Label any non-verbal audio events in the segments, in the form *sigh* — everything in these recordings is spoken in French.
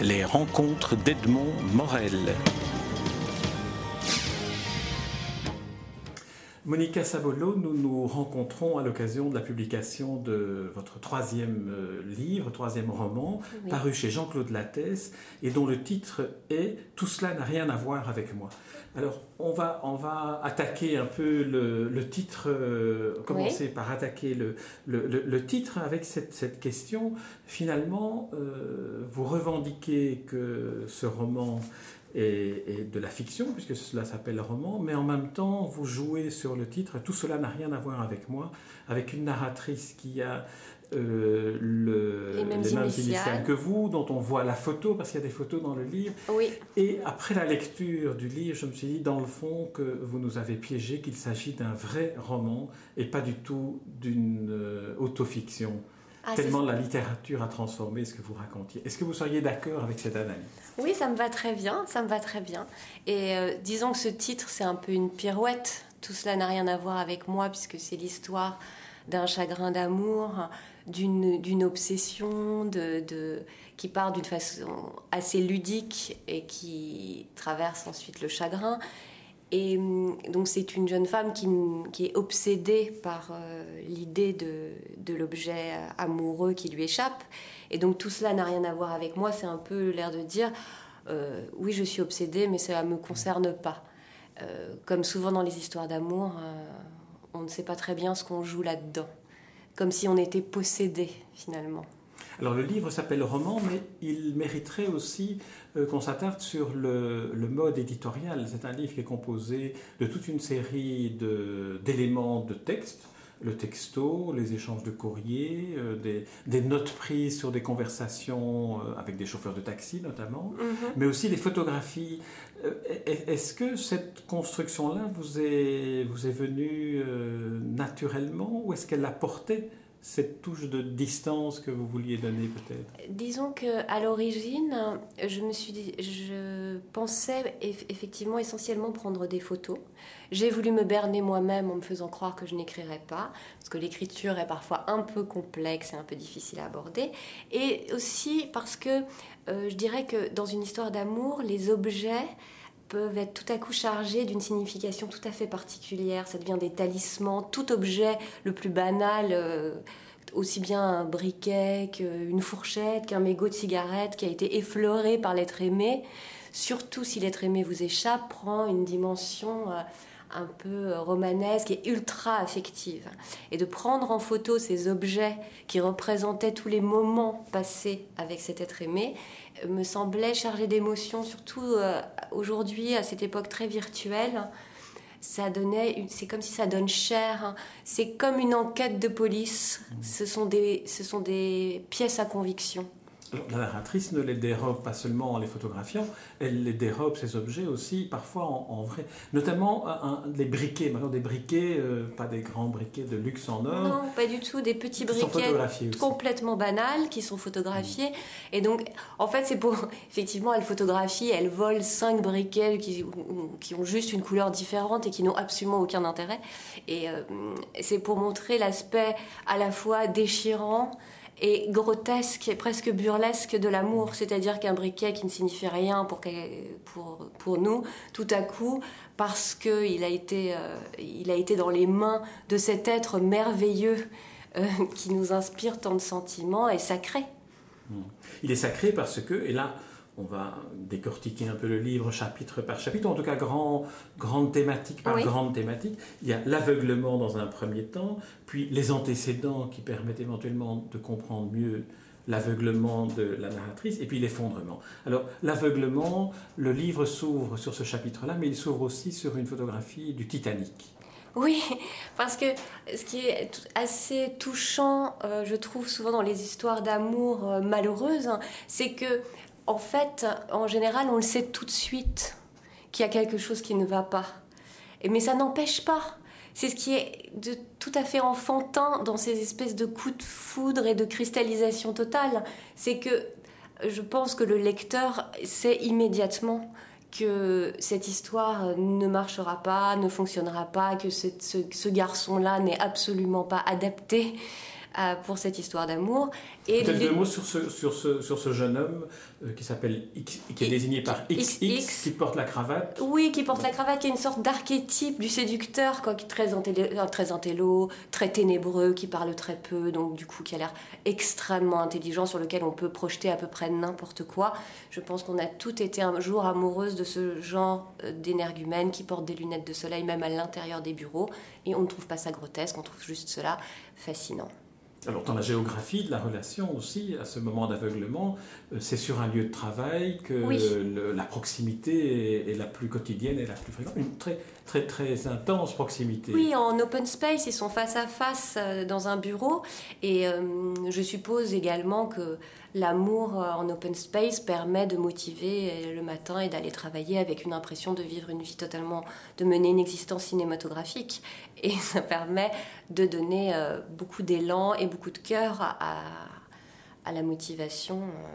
Les rencontres d'Edmond Morel. Monica Sabolo, nous nous rencontrons à l'occasion de la publication de votre troisième euh, livre, troisième roman, paru chez Jean-Claude Lattès, et dont le titre est Tout cela n'a rien à voir avec moi. Alors, on va, on va attaquer un peu le, titre, euh, commencer par attaquer le, le, titre avec cette, cette question. Finalement, euh, vous revendiquez que ce roman est, de la fiction, puisque cela s'appelle roman, mais en même temps, vous jouez sur le titre. Tout cela n'a rien à voir avec moi, avec une narratrice qui a euh, le, les mêmes, initiales. que vous, dont on voit la photo, parce qu'il y a des photos dans le livre. Oui. Et après la lecture du livre, je me suis dit, dans le fond, que vous nous avez piégé, qu'il s'agit d'un vrai roman et pas du tout d'une euh, autofiction. Ah, tellement la littérature a transformé ce que vous racontiez. Est-ce que vous seriez d'accord avec cette analyse? Oui, ça me va très bien, ça me va très bien. Et euh, disons que ce titre, c'est un peu une pirouette. Tout cela n'a rien à voir avec moi, puisque c'est l'histoire d'un chagrin d'amour, d'une obsession, de, qui part d'une façon assez ludique et qui traverse ensuite le chagrin. Et hum, donc c'est une jeune femme qui, est obsédée par euh, l'idée de, l'objet amoureux qui lui échappe. Et donc tout cela n'a rien à voir avec moi. C'est un peu l'air de dire, euh, oui je suis obsédée, mais ça ne me concerne pas. Euh, comme souvent dans les histoires d'amour, on ne sait pas très bien ce qu'on joue là-dedans comme si on était possédé finalement. Alors le livre s'appelle roman, mais il mériterait aussi euh, qu'on s'attarde sur le, mode éditorial. C'est un livre qui est composé de toute une série d'éléments de, texte le texto, les échanges de courrier, euh, des, notes prises sur des conversations euh, avec des chauffeurs de taxi notamment, mhm. mais aussi les photographies. Euh, est-ce que cette construction-là vous est, vous est venue naturellement ou est-ce qu'elle apportait cette touche de distance que vous vouliez donner peut-être? Disons que à l'origine, je me suis je pensais effectivement essentiellement prendre des photos. J'ai voulu me berner moi-même en me faisant croire que je n'écrirais pas, parce que l'écriture est parfois un peu complexe et un peu difficile à aborder, et aussi parce que euh, je dirais que dans une histoire d'amour, les objets peuvent être tout à coup chargés d'une signification tout à fait particulière. Ça devient des talismans. Tout objet le plus banal, euh, aussi bien un briquet qu'une fourchette, qu'un mégot de cigarette qui a été effleuré par l'être aimé, surtout si l'être aimé vous échappe, prend une dimension euh, un peu romanesque et ultra affective. Et de prendre en photo ces objets qui représentaient tous les moments passés avec cet être aimé me semblait chargé d'émotions, surtout euh, aujourd'hui, à cette époque très virtuelle. Ça donnait, c'est comme si ça donne chair. Hein. C'est comme une enquête de police. Ce sont des, ce sont des pièces à conviction la narratrice ne les dérobe pas seulement en les photographiant, elle les dérobe, ces objets aussi, parfois en, vrai. Notamment les briquets, maintenant des briquets, euh, pas des grands briquets de luxe en or. Non, pas du tout, des petits briquets complètement banals qui sont photographiés. Et donc, en fait, c'est pour, *laughs* effectivement, elle photographie, elle vole cinq briquets qui, qui ont juste une couleur différente et qui n'ont absolument aucun intérêt. Et euh, c'est pour montrer l'aspect à la fois déchirant, et grotesque et presque burlesque de l'amour, c'est-à-dire qu'un briquet qui ne signifie rien pour, nous, tout à coup, parce qu'il a, été, euh, il a été dans les mains de cet être merveilleux euh, qui nous inspire tant de sentiments, est sacré. Il est sacré parce que, et là, on va décortiquer un peu le livre chapitre par chapitre, en tout cas grand, grande thématique par grande thématique. Il y a l'aveuglement dans un premier temps, puis les antécédents qui permettent éventuellement de comprendre mieux l'aveuglement de la narratrice, et puis l'effondrement. Alors l'aveuglement, le livre s'ouvre sur ce chapitre-là, mais il s'ouvre aussi sur une photographie du Titanic. Oui, *laughs* parce que ce qui est assez touchant, euh, je trouve souvent dans les histoires d'amour euh, malheureuses, hein, c'est que en fait, en général, on le sait tout de suite qu'il y a quelque chose qui ne va pas. mais ça n'empêche pas. C'est ce qui est de tout à fait enfantin dans ces espèces de coups de foudre et de cristallisation totale. C'est que je pense que le lecteur sait immédiatement que cette histoire ne marchera pas, ne fonctionnera pas, que ce, ce garçon-là n'est absolument pas adapté pour cette histoire d'amour. Et Peut-être deux mots sur ce, sur ce, sur ce jeune homme euh, qui s'appelle qui est désigné par XX, qui porte la cravate. Oui, qui porte la cravate, qui est une sorte d'archétype du séducteur, quoi, qui est très, intello, euh, très intello, très ténébreux, qui parle très peu, donc du coup qui a l'air extrêmement intelligent, sur lequel on peut projeter à peu près n'importe quoi. Je pense qu'on a toutes été un jour amoureuses de ce genre euh, d'énergumène qui porte des lunettes de soleil même à l'intérieur des bureaux, et on ne trouve pas ça grotesque, on trouve juste cela fascinant. Alors dans la géographie de la relation aussi, à ce moment d'aveuglement, c'est sur un lieu de travail que la proximité est, la plus quotidienne et la plus fréquente, une très très très intense proximité. Oui, en open space, ils sont face à face euh, dans un bureau. Et euh, je suppose également que l'amour en open space permet de motiver le matin et d'aller travailler avec une impression de vivre une vie totalement, de mener une existence cinématographique. *laughs* Et ça permet de donner beaucoup d'élan et beaucoup de cœur à, à la motivation euh,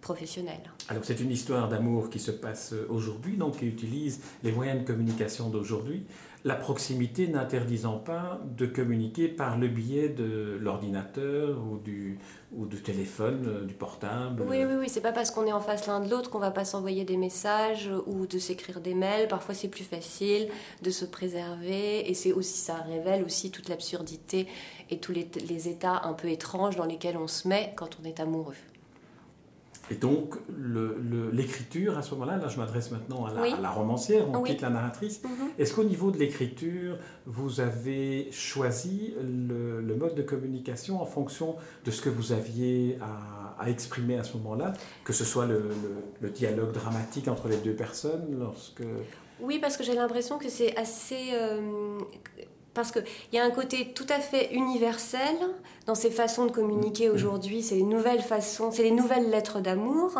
professionnelle. Alors c'est une histoire d'amour qui se passe aujourd'hui, donc qui utilise les moyens de communication d'aujourd'hui, la proximité n'interdisant pas de communiquer par le biais de l'ordinateur ou du, ou du téléphone, euh, du portable. Oui, oui, oui, c'est pas parce qu'on est en face l'un de l'autre qu'on va pas s'envoyer des messages ou de s'écrire des mails. Parfois c'est plus facile de se préserver et c'est aussi ça révèle aussi toute l'absurdité et tous les, les états un peu étranges dans lesquels on se met quand on est amoureux. Et donc, l'écriture, à ce moment-là, là je m'adresse maintenant à la, romancière, on quitte la narratrice. Mhm. Est-ce qu'au niveau de l'écriture, vous avez choisi le, mode de communication en fonction de ce que vous aviez à, exprimer à ce moment-là Que ce soit le, dialogue dramatique entre les deux personnes lorsque... Oui, parce que j'ai l'impression que c'est assez... Euh, parce qu'il y a un côté tout à fait universel dans ces façons de communiquer mm. aujourd'hui. C'est les nouvelles façons, c'est les nouvelles lettres d'amour,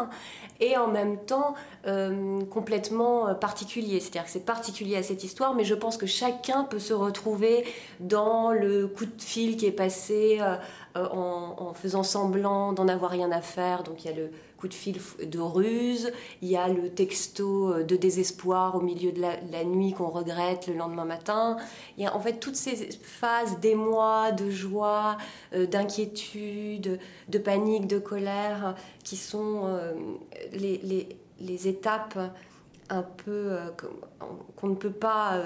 et en même temps euh, complètement euh, particulier. C'est-à-dire que c'est particulier à cette histoire, mais je pense que chacun peut se retrouver dans le coup de fil qui est passé euh, en, en, faisant semblant d'en avoir rien à faire. Donc il y a le coup de fil de ruse, il y a le texto de désespoir au milieu de la, nuit qu'on regrette le lendemain matin. Il y a en fait toutes ces phases d'émoi, de joie, d'inquiétude, de panique, de colère, qui sont euh, les, les, étapes un peu qu'on ne peut pas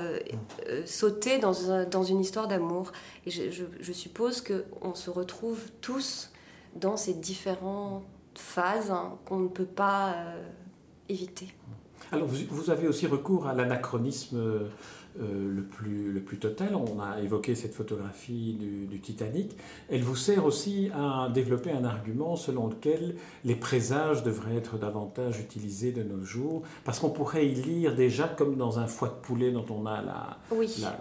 sauter dans, dans, une histoire d'amour. Et je, suppose qu'on se retrouve tous dans ces différents phase hein, qu'on ne peut pas euh, éviter. Alors vous, avez aussi recours à l'anachronisme euh, le, plus, le plus total. On a évoqué cette photographie du, Titanic. Elle vous sert aussi à développer un argument selon lequel les présages devraient être davantage utilisés de nos jours, parce qu'on pourrait y lire déjà, comme dans un foie de poulet dont on a la,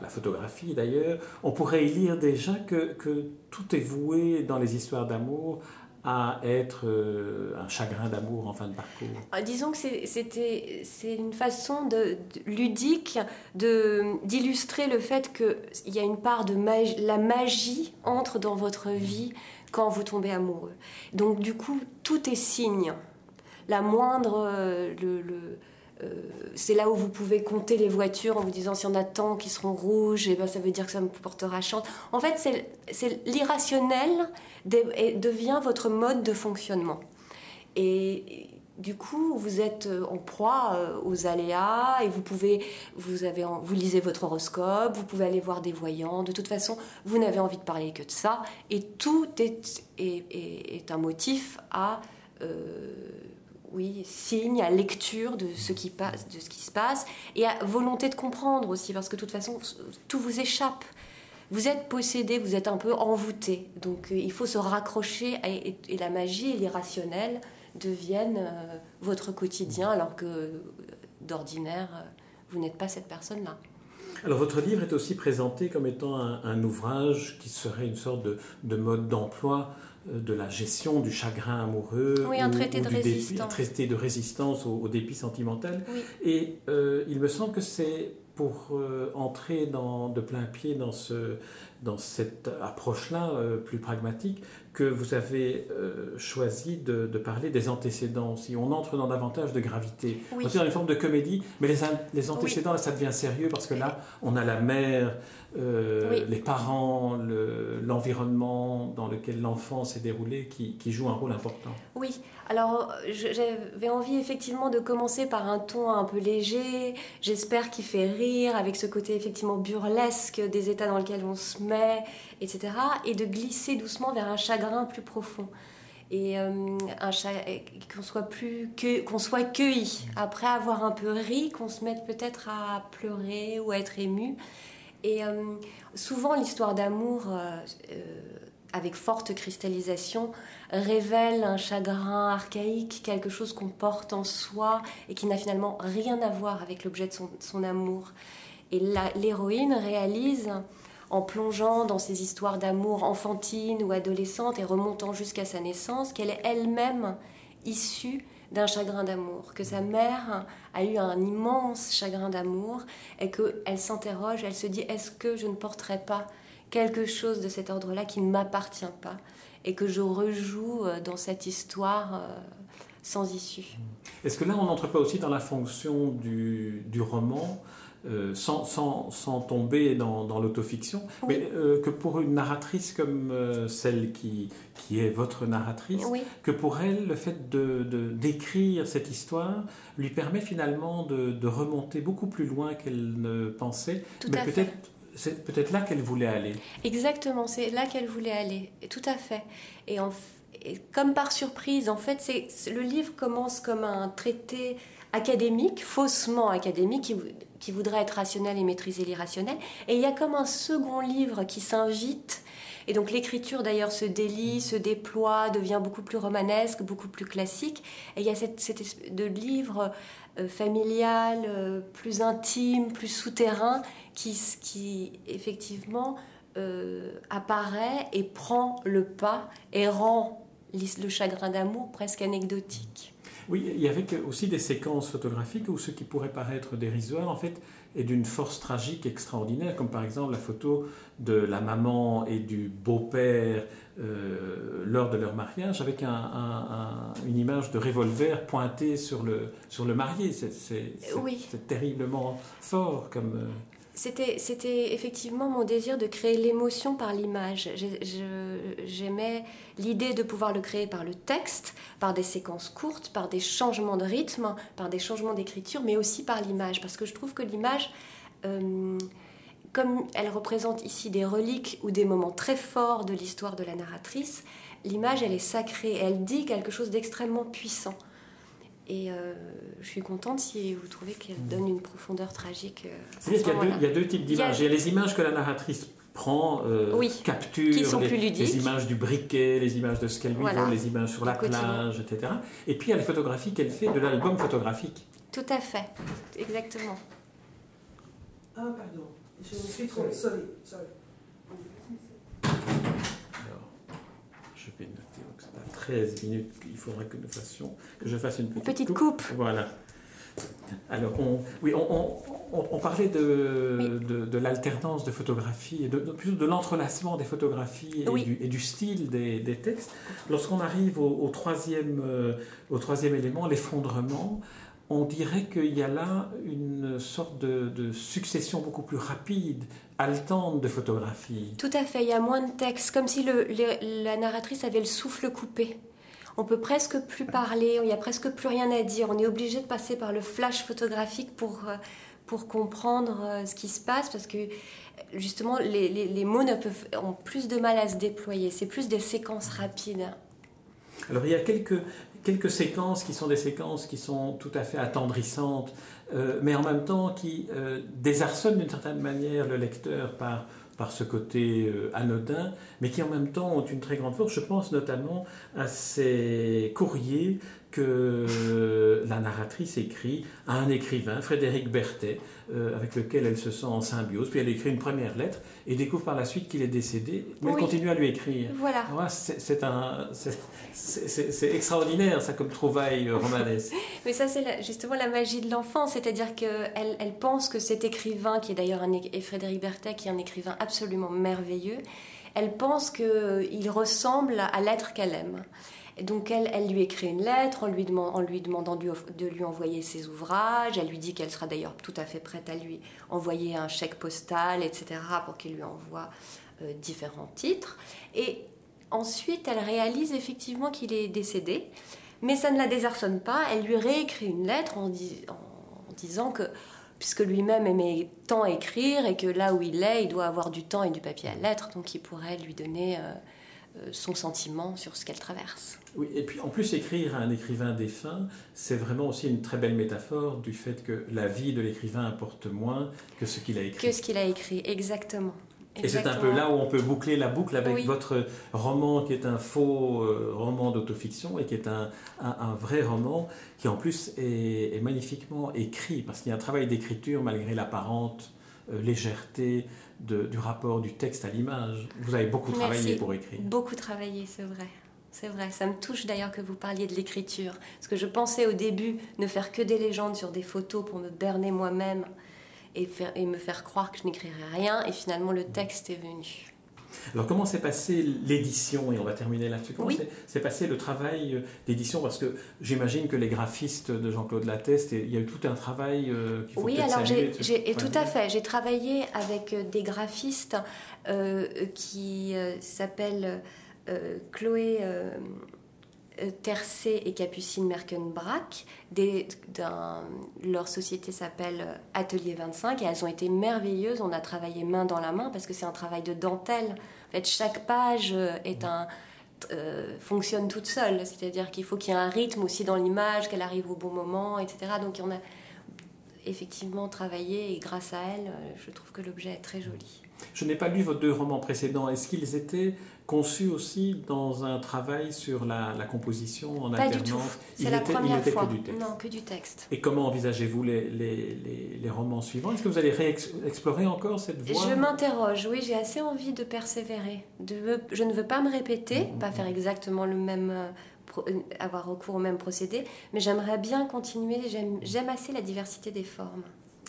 la, photographie d'ailleurs, on pourrait y lire déjà que, que tout est voué dans les histoires d'amour à être euh, un chagrin d'amour en fin de parcours ah, Disons que c'est une façon de, ludique d'illustrer le fait qu'il y a une part de magie, la magie entre dans votre vie quand vous tombez amoureux. Donc du coup, tout est signe. La moindre... Euh, le c'est là où vous pouvez compter les voitures en vous disant si on a tant qui seront rouges, et ben ça veut dire que ça me portera chance. En fait, c'est l'irrationnel devient votre mode de fonctionnement. Et du coup, vous êtes en proie euh, aux aléas et vous pouvez, vous, avez, vous lisez votre horoscope, vous pouvez aller voir des voyants. De toute façon, vous n'avez envie de parler que de ça. Et tout est, est, un motif à euh, oui, signe, à lecture de ce, qui passe, de ce qui se passe, et à volonté de comprendre aussi, parce que de toute façon, tout vous échappe. Vous êtes possédé, vous êtes un peu envoûté. Donc euh, il faut se raccrocher, et, la magie et l'irrationnel deviennent euh, votre quotidien, alors que euh, d'ordinaire, vous n'êtes pas cette personne-là. Alors votre livre est aussi présenté comme étant un, ouvrage qui serait une sorte de mode d'emploi euh, de la gestion du chagrin amoureux, oui, un traité, de, résistance. traité de résistance au, dépit sentimental. Et euh, il me semble que c'est pour euh, entrer dans, de plein pied dans, ce, dans cette approche-là euh, plus pragmatique que vous avez euh, choisi de, de, parler des antécédents. Si on entre dans davantage de gravité, oui. on est dans une forme de comédie, mais les, les antécédents, là, ça devient sérieux parce que là, on a la mère, euh, oui. les parents, l'environnement le, dans lequel l'enfant s'est déroulé qui, qui joue un rôle important. Oui, alors j'avais envie effectivement de commencer par un ton un peu léger, j'espère qu'il fait rire, avec ce côté effectivement burlesque des états dans lesquels on se met, etc. Et de glisser doucement vers un chagrin plus profond. Et euh, qu'on soit plus qu'on soit cueilli après avoir un peu ri, qu'on se mette peut-être à pleurer ou à être ému. Et euh, souvent l'histoire d'amour euh, avec forte cristallisation révèle un chagrin archaïque, quelque chose qu'on porte en soi et qui n'a finalement rien à voir avec l'objet de son, amour. Et l'héroïne réalise, en plongeant dans ces histoires d'amour enfantines ou adolescentes et remontant jusqu'à sa naissance, qu'elle est elle-même issue d'un chagrin d'amour, que sa mère a eu un immense chagrin d'amour et qu'elle s'interroge, elle se dit est-ce que je ne porterai pas quelque chose de cet ordre-là qui ne m'appartient pas et que je rejoue dans cette histoire sans issue? Est-ce que là, on n'entre pas aussi dans la fonction du roman euh, sans, sans, sans, tomber dans, dans l'autofiction, Oui. mais euh, que pour une narratrice comme euh, celle qui, qui est votre narratrice, Oui. que pour elle, le fait de, de- d'écrire cette histoire lui permet finalement de, de remonter beaucoup plus loin qu'elle ne pensait, Tout mais fait. peut-être c'est peut-être là qu'elle voulait aller. Exactement, c'est là qu'elle voulait aller, tout à fait. Et, en et comme par surprise, en fait, c'est- le livre commence comme un traité académique, faussement académique, qui, qui voudrait être rationnel et maîtriser l'irrationnel. Et il y a comme un second livre qui s'invite. Et donc l'écriture d'ailleurs se délie, se déploie, devient beaucoup plus romanesque, beaucoup plus classique. Et il y a cette, cette de livre euh, familial, euh, plus intime, plus souterrain, qui, qui effectivement euh, apparaît et prend le pas et rend le chagrin d'amour presque anecdotique. Oui, il y avait aussi des séquences photographiques où ce qui pourrait paraître dérisoire, en fait, est d'une force tragique extraordinaire, comme par exemple la photo de la maman et du beau-père euh, lors de leur mariage, avec un- un- un- une image de revolver pointée sur le, sur le marié. C'est Oui. terriblement fort comme... C'était, effectivement mon désir de créer l'émotion par l'image. J'aimais l'idée de pouvoir le créer par le texte, par des séquences courtes, par des changements de rythme, par des changements d'écriture, mais aussi par l'image. Parce que je trouve que l'image, euh, comme elle représente ici des reliques ou des moments très forts de l'histoire de la narratrice, l'image, elle est sacrée, elle dit quelque chose d'extrêmement puissant. Et euh, je suis contente si vous trouvez qu'elle donne une profondeur tragique. euh, à qu'il y a deux- il y, a deux types d'images. Il y a les images que la narratrice prend, euh, Oui, capture, qui sont les, plus ludiques. les images du briquet, les images de ce qu'elle lui Voilà. les images sur la plage, etc. Et puis il y a les photographies qu'elle fait de l'album photographique. Tout à fait, exactement. Ah, pardon. Je me suis trompée. Sorry, sorry. Alors, je vais noter, donc c'est à 13 minutes qu'il faudrait que nous fassions, que je fasse une petite, Petite coupe. Voilà. Alors, on, oui, on, on- on- on parlait de, Oui. de, de l'alternance de photographies, et de, de- plutôt de l'entrelacement des photographies et, Oui. du, et du style des, des textes. Lorsqu'on arrive au, au troisième, euh, au troisième élément, l'effondrement, on dirait qu'il y a là une sorte de, de succession beaucoup plus rapide, haletante de photographies. Tout à fait, il y a moins de texte, comme si le- le- la narratrice avait le souffle coupé. On peut presque plus parler, il n'y a presque plus rien à dire. On est obligé de passer par le flash photographique pour, euh, pour comprendre euh, ce qui se passe, parce que justement, les, les- les mots ne peuvent, ont plus de mal à se déployer. C'est plus des séquences rapides. Alors il y a quelques, quelques séquences qui sont des séquences qui sont tout à fait attendrissantes, euh, mais en même temps qui euh, désarçonnent d'une certaine manière le lecteur par, par ce côté euh, anodin, mais qui en même temps ont une très grande force. Je pense notamment à ces courriers que la narratrice écrit à un écrivain, Frédéric Berthet, euh, avec lequel elle se sent en symbiose. Puis elle écrit une première lettre et découvre par la suite qu'il est décédé, mais elle continue à lui écrire. Voilà. c'est un, c'est extraordinaire ça comme trouvaille euh, romanesque. *laughs* mais ça c'est justement la magie de l'enfant, c'est-à-dire qu'elle elle pense que cet écrivain, qui est d'ailleurs Frédéric Berthet, qui est un écrivain absolument merveilleux, elle pense qu'il ressemble à l'être qu'elle aime donc elle, elle lui écrit une lettre en lui, demandant de lui envoyer ses ouvrages. Elle lui dit qu'elle sera d'ailleurs tout à fait prête à lui envoyer un chèque postal, etc., pour qu'il lui envoie euh, différents titres. Et ensuite, elle réalise effectivement qu'il est décédé, mais ça ne la désarçonne pas. Elle lui réécrit une lettre en, disant que puisque lui-même aimait tant écrire et que là où il est, il doit avoir du temps et du papier à lettres, donc il pourrait lui donner euh, son sentiment sur ce qu'elle traverse. Oui, et puis en plus, écrire à un écrivain défunt, c'est vraiment aussi une très belle métaphore du fait que la vie de l'écrivain importe moins que ce qu'il a écrit. Que ce qu'il a écrit, exactement. Et c'est un peu là où on peut boucler la boucle avec votre roman qui est un faux euh, roman d'autofiction et qui est un, un, vrai roman qui en plus est, magnifiquement écrit parce qu'il y a un travail d'écriture malgré l'apparente euh, légèreté du rapport du texte à l'image. Vous avez beaucoup travaillé pour écrire. Beaucoup travaillé, c'est vrai. C'est vrai, ça me touche d'ailleurs que vous parliez de l'écriture. Parce que je pensais au début ne faire que des légendes sur des photos pour me berner moi-même et, et me faire croire que je n'écrirais rien. Et finalement, le texte est venu. Alors comment s'est passée l'édition Et on va terminer là-dessus. Comment s'est passé le travail euh, d'édition? Parce que j'imagine que les graphistes de Jean-Claude Latteste, il y a eu tout un travail euh, qu'il faut Oui, alors j'ai, tout à fait. J'ai travaillé avec euh, des graphistes qui s'appellent Chloé... Tercé et Capucine Merkenbrack. leur société s'appelle Atelier 25 et elles ont été merveilleuses. On a travaillé main dans la main parce que c'est un travail de dentelle fait, chaque page euh, est un, euh, fonctionne toute seule. C'est-à-dire qu'il faut qu'il y ait un rythme aussi dans l'image, qu'elle arrive au bon moment, etc. Donc on a effectivement travaillé et grâce à elle, euh, je trouve que l'objet est très joli. Je n'ai pas lu vos deux romans précédents. Est-ce qu'ils étaient conçus aussi dans un travail sur la, composition en Pas alternance du tout. C'est la première fois. Que du texte. Non, que du texte. Et comment envisagez-vous les, les, les, romans suivants? Est-ce que vous allez réexplorer encore cette voie? Je m'interroge. Oui, j'ai assez envie de persévérer. De, je ne veux pas me répéter, mmh, pas mmh. faire exactement le même euh, euh, avoir recours au même procédé, mais j'aimerais bien continuer. J'aime assez la diversité des formes.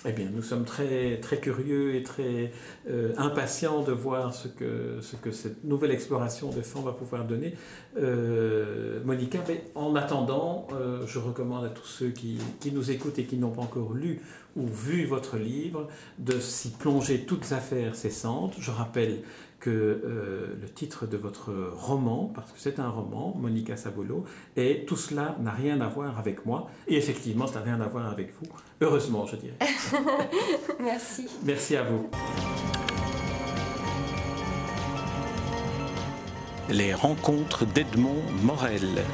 Eh bien, nous sommes très, très curieux et très euh, impatients de voir ce que, ce que cette nouvelle exploration de fond va pouvoir donner. Euh, Monica, mais en attendant, euh, je recommande à tous ceux qui, qui nous écoutent et qui n'ont pas encore lu ou vu votre livre de s'y plonger toutes affaires cessantes. Je rappelle que euh, le titre de votre roman, parce que c'est un roman, Monica Sabolo, et tout cela n'a rien à voir avec moi, et effectivement, ça n'a rien à voir avec vous, heureusement, je dirais. *laughs* Merci. Merci à vous. Les rencontres d'Edmond Morel.